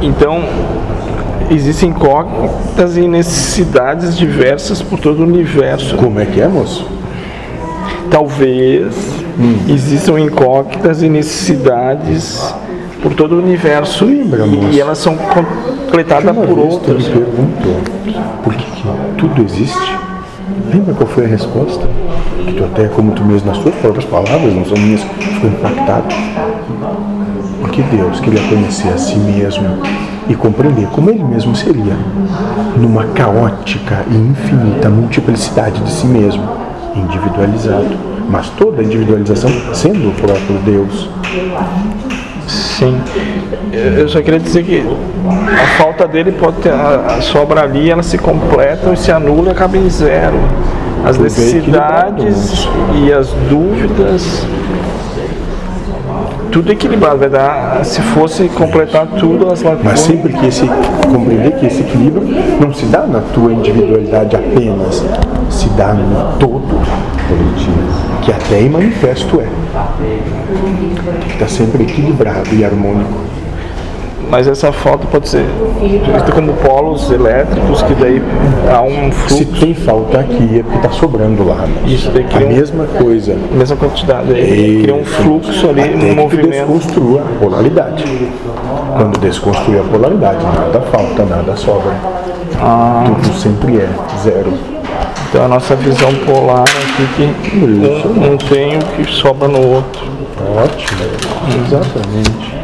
Então, existem incógnitas e necessidades diversas por todo o universo. Como é que é, moço? Talvez existam incógnitas e necessidades por todo o universo Lembra, e, moço? e elas são completadas por vez tu outras. me perguntou por que, que tudo existe. Lembra qual foi a resposta? Que tu até, como tu mesmo, nas tuas próprias palavras, não são minhas, ficou impactado. Porque Deus queria conhecer a si mesmo e compreender como ele mesmo seria numa caótica e infinita multiplicidade de si mesmo, individualizado. Mas toda a individualização sendo o próprio Deus. Sim. Eu só queria dizer que a falta dele pode ter, a, sobra ali, elas se completam e se anulam e acaba em zero. As necessidades e as dúvidas, tudo equilibrado, vai dar, se fosse completar tudo, as lacunas. Mas sempre que esse compreender que esse equilíbrio não se dá na tua individualidade apenas, se dá no todo coletivo, que até em manifesto é. Está sempre equilibrado e harmônico. Mas essa falta pode ser vista como polos elétricos, que daí há um Se fluxo, tem falta aqui é porque está sobrando lá. né? isso daí A cria um- mesma coisa. mesma quantidade, aí cria um fluxo ali, Até um movimento. desconstrua a polaridade. Quando desconstrui a polaridade, nada falta, nada sobra. Ah. Tudo sempre é zero. Então a nossa visão polar aqui que um, um tem o que sobra no outro. Ótimo. Exatamente.